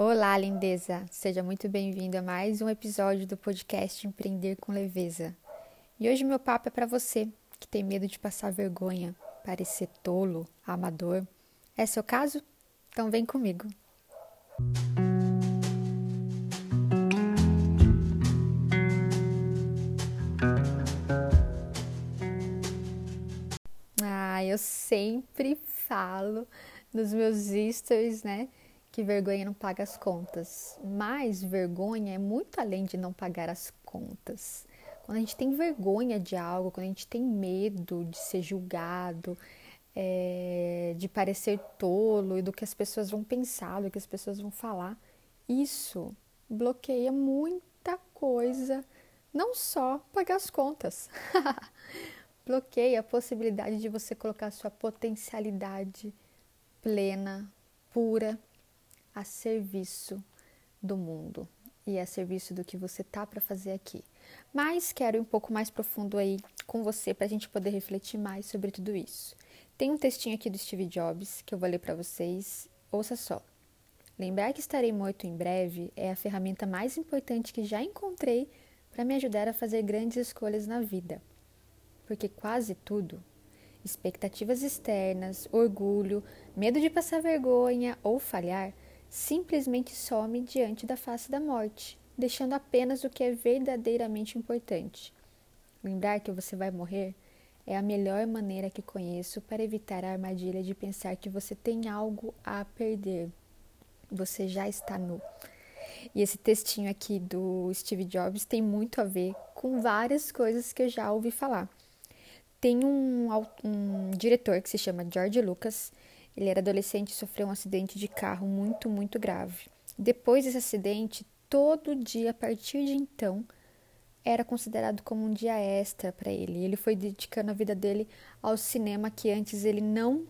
Olá, lindeza! Seja muito bem-vindo a mais um episódio do podcast Empreender com Leveza. E hoje meu papo é para você que tem medo de passar vergonha, parecer tolo, amador. É seu caso? Então vem comigo. Ah, eu sempre falo nos meus stories, né? Que vergonha não paga as contas. Mas vergonha é muito além de não pagar as contas. Quando a gente tem vergonha de algo, quando a gente tem medo de ser julgado, é, de parecer tolo e do que as pessoas vão pensar, do que as pessoas vão falar, isso bloqueia muita coisa, não só pagar as contas. bloqueia a possibilidade de você colocar sua potencialidade plena, pura a serviço do mundo e a serviço do que você tá para fazer aqui. Mas quero ir um pouco mais profundo aí com você para a gente poder refletir mais sobre tudo isso. Tem um textinho aqui do Steve Jobs que eu vou ler para vocês. Ouça só. Lembrar que estarei morto em breve é a ferramenta mais importante que já encontrei para me ajudar a fazer grandes escolhas na vida. Porque quase tudo expectativas externas, orgulho, medo de passar vergonha ou falhar simplesmente some diante da face da morte, deixando apenas o que é verdadeiramente importante. Lembrar que você vai morrer é a melhor maneira que conheço para evitar a armadilha de pensar que você tem algo a perder. Você já está nu. E esse textinho aqui do Steve Jobs tem muito a ver com várias coisas que eu já ouvi falar. Tem um, um diretor que se chama George Lucas ele era adolescente e sofreu um acidente de carro muito, muito grave. Depois desse acidente, todo dia a partir de então era considerado como um dia extra para ele. Ele foi dedicando a vida dele ao cinema que antes ele não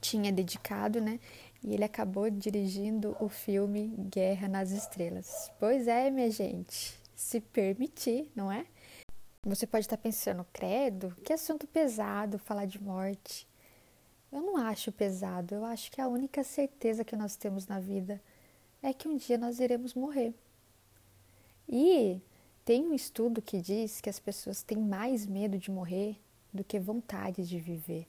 tinha dedicado, né? E ele acabou dirigindo o filme Guerra nas Estrelas. Pois é, minha gente, se permitir, não é? Você pode estar pensando, credo, que assunto pesado falar de morte. Eu não acho pesado, eu acho que a única certeza que nós temos na vida é que um dia nós iremos morrer. E tem um estudo que diz que as pessoas têm mais medo de morrer do que vontade de viver.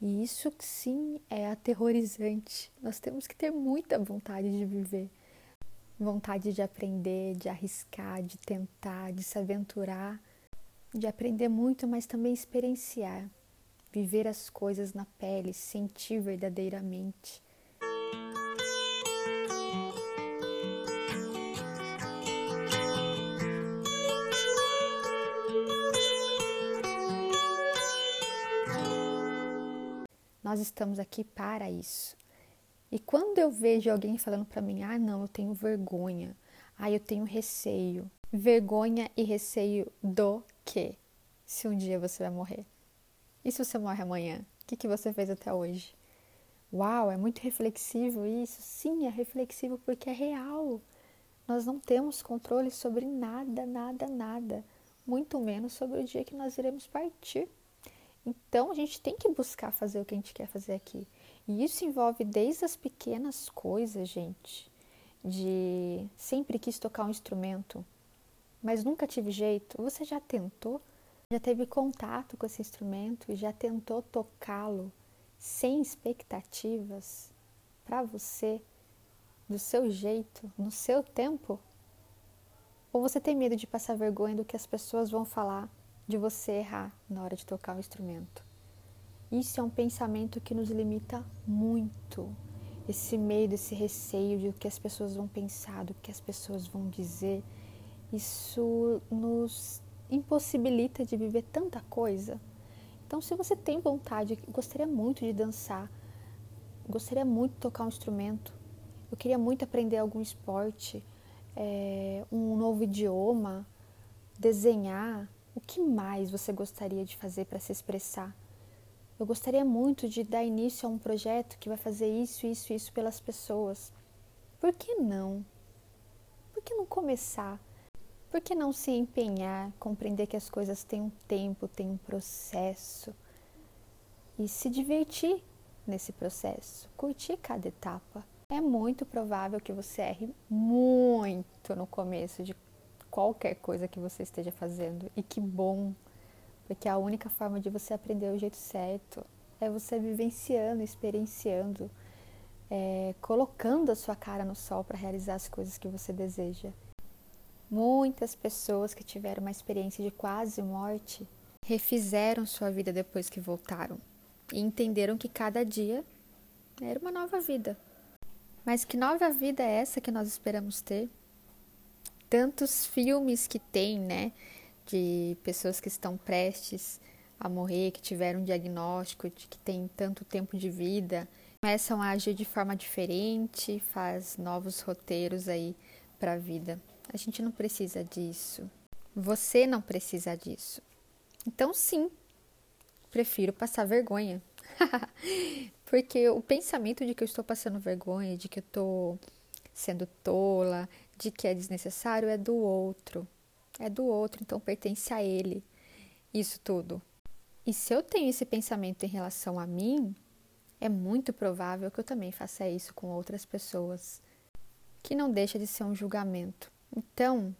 E isso sim é aterrorizante. Nós temos que ter muita vontade de viver. Vontade de aprender, de arriscar, de tentar, de se aventurar, de aprender muito, mas também experienciar viver as coisas na pele, sentir verdadeiramente. Nós estamos aqui para isso. E quando eu vejo alguém falando para mim: "Ah, não, eu tenho vergonha. Ah, eu tenho receio". Vergonha e receio do quê? Se um dia você vai morrer. E se você morre amanhã? O que, que você fez até hoje? Uau, é muito reflexivo isso. Sim, é reflexivo porque é real. Nós não temos controle sobre nada, nada, nada. Muito menos sobre o dia que nós iremos partir. Então a gente tem que buscar fazer o que a gente quer fazer aqui. E isso envolve desde as pequenas coisas, gente. De sempre quis tocar um instrumento, mas nunca tive jeito. Você já tentou? Já teve contato com esse instrumento e já tentou tocá-lo sem expectativas para você, do seu jeito, no seu tempo? Ou você tem medo de passar vergonha do que as pessoas vão falar de você errar na hora de tocar o instrumento? Isso é um pensamento que nos limita muito. Esse medo, esse receio de o que as pessoas vão pensar, do que as pessoas vão dizer, isso nos impossibilita de viver tanta coisa. Então, se você tem vontade, gostaria muito de dançar, gostaria muito de tocar um instrumento, eu queria muito aprender algum esporte, é, um novo idioma, desenhar, o que mais você gostaria de fazer para se expressar? Eu gostaria muito de dar início a um projeto que vai fazer isso, isso, isso pelas pessoas. Por que não? Por que não começar? Por que não se empenhar, compreender que as coisas têm um tempo, têm um processo e se divertir nesse processo, curtir cada etapa? É muito provável que você erre muito no começo de qualquer coisa que você esteja fazendo. E que bom, porque a única forma de você aprender o jeito certo é você vivenciando, experienciando, é, colocando a sua cara no sol para realizar as coisas que você deseja. Muitas pessoas que tiveram uma experiência de quase morte refizeram sua vida depois que voltaram e entenderam que cada dia era uma nova vida. Mas que nova vida é essa que nós esperamos ter? Tantos filmes que tem, né, de pessoas que estão prestes a morrer, que tiveram um diagnóstico de que tem tanto tempo de vida, começam a agir de forma diferente, faz novos roteiros aí para a vida. A gente não precisa disso. Você não precisa disso. Então, sim, prefiro passar vergonha. Porque o pensamento de que eu estou passando vergonha, de que eu estou sendo tola, de que é desnecessário é do outro. É do outro, então pertence a ele. Isso tudo. E se eu tenho esse pensamento em relação a mim, é muito provável que eu também faça isso com outras pessoas, que não deixa de ser um julgamento. Então,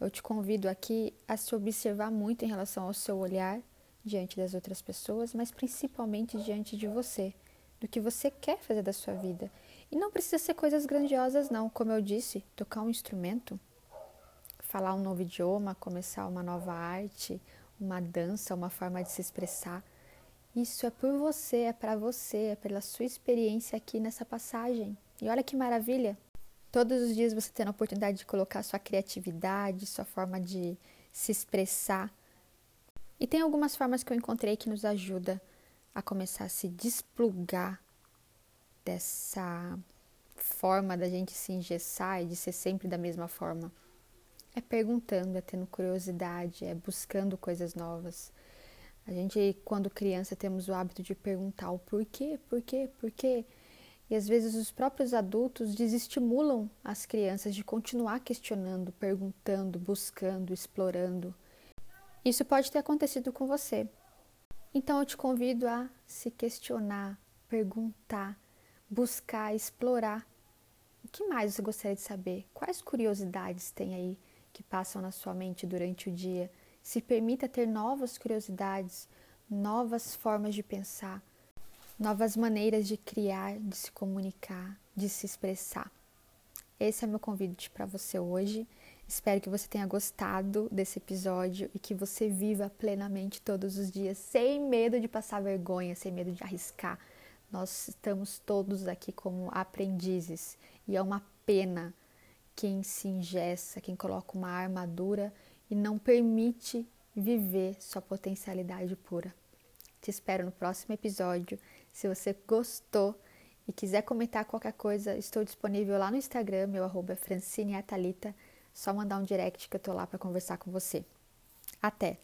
eu te convido aqui a se observar muito em relação ao seu olhar diante das outras pessoas, mas principalmente diante de você, do que você quer fazer da sua vida. E não precisa ser coisas grandiosas, não. Como eu disse, tocar um instrumento, falar um novo idioma, começar uma nova arte, uma dança, uma forma de se expressar. Isso é por você, é para você, é pela sua experiência aqui nessa passagem. E olha que maravilha! Todos os dias você tendo a oportunidade de colocar sua criatividade, sua forma de se expressar. E tem algumas formas que eu encontrei que nos ajuda a começar a se desplugar dessa forma da gente se engessar e de ser sempre da mesma forma. É perguntando, é tendo curiosidade, é buscando coisas novas. A gente, quando criança, temos o hábito de perguntar o porquê, porquê, porquê. E às vezes os próprios adultos desestimulam as crianças de continuar questionando, perguntando, buscando, explorando. Isso pode ter acontecido com você. Então eu te convido a se questionar, perguntar, buscar, explorar. O que mais você gostaria de saber? Quais curiosidades tem aí que passam na sua mente durante o dia? Se permita ter novas curiosidades, novas formas de pensar novas maneiras de criar, de se comunicar, de se expressar. Esse é meu convite para você hoje. Espero que você tenha gostado desse episódio e que você viva plenamente todos os dias, sem medo de passar vergonha, sem medo de arriscar. Nós estamos todos aqui como aprendizes e é uma pena quem se ingessa, quem coloca uma armadura e não permite viver sua potencialidade pura. Te espero no próximo episódio. Se você gostou e quiser comentar qualquer coisa, estou disponível lá no Instagram, meu arroba é Francine Atalita. Só mandar um direct que eu tô lá para conversar com você. Até!